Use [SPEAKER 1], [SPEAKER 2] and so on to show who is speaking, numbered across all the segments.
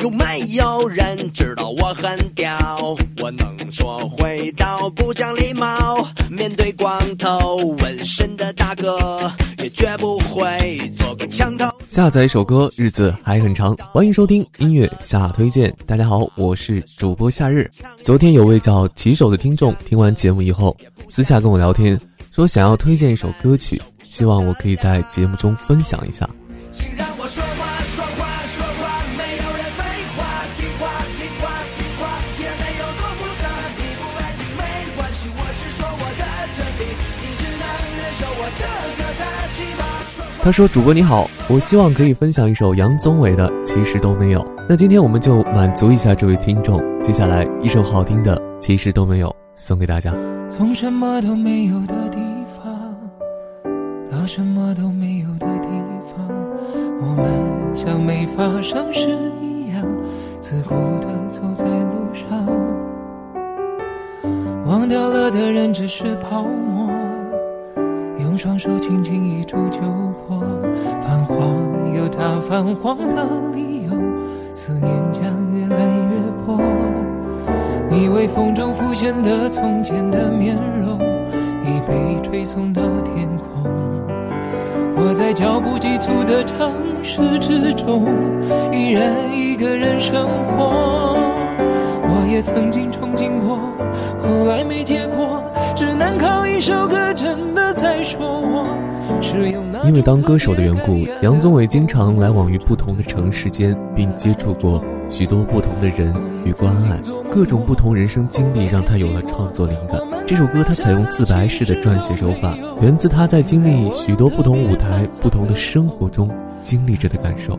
[SPEAKER 1] 有没有人知道我很屌？我能说会道，不讲礼貌。面对光头纹身的大哥，也绝不会做个墙头。
[SPEAKER 2] 下载一首歌，日子还很长。欢迎收听音乐下推荐。大家好，我是主播夏日。昨天有位叫骑手的听众听完节目以后，私下跟我聊天，说想要推荐一首歌曲，希望我可以在节目中分享一下。他说：“主播你好，我希望可以分享一首杨宗纬的《其实都没有》。那今天我们就满足一下这位听众，接下来一首好听的《其实都没有》送给大家。
[SPEAKER 3] 从什么都没有的地方到什么都没有的地方，我们像没发生事一样，自顾地走在路上，忘掉了的人只是泡沫。”双手轻轻一触就破，泛黄有它泛黄的理由，思念将越来越薄。你微风中浮现的从前的面容，已被吹送到天空。我在脚步急促的城市之中，依然一个人生活。我也曾经憧憬过，后来没结果，只能靠一首歌真的。
[SPEAKER 2] 因为当歌手的缘故，杨宗纬经常来往于不同的城市间，并接触过许多不同的人与关爱，各种不同人生经历让他有了创作灵感。这首歌他采用自白式的撰写手法，源自他在经历许多不同舞台、不同的生活中经历着的感受。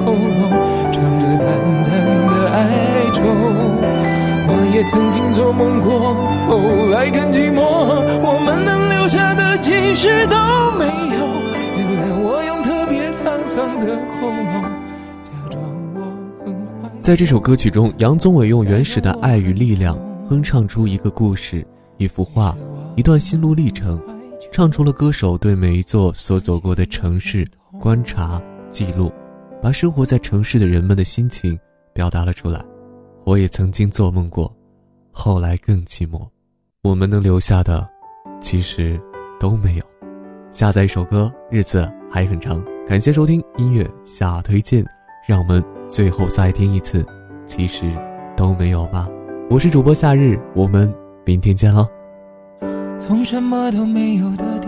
[SPEAKER 3] 喉，愁。我也曾经做梦过，后来更寂寞。我们能留下的其实都没有。原谅我用特别沧桑的喉咙，假装我很怀
[SPEAKER 2] 在这首歌曲中，杨宗纬用原始的爱与力量，哼唱出一个故事、一幅画、一段心路历程。唱出了歌手对每一座所走过的城市观察记录，把生活在城市的人们的心情表达了出来。我也曾经做梦过，后来更寂寞。我们能留下的，其实都没有。下载一首歌，日子还很长。感谢收听音乐下推荐，让我们最后再听一次，其实都没有吧。我是主播夏日，我们明天见喽。
[SPEAKER 3] 从什么都没有的地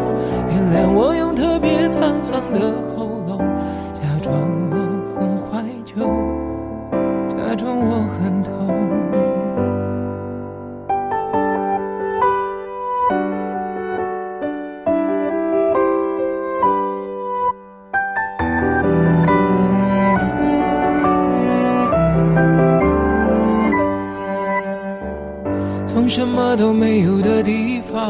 [SPEAKER 3] 原谅我用特别沧桑的喉咙，假装我很怀旧，假装我很痛。从什么都没有的地方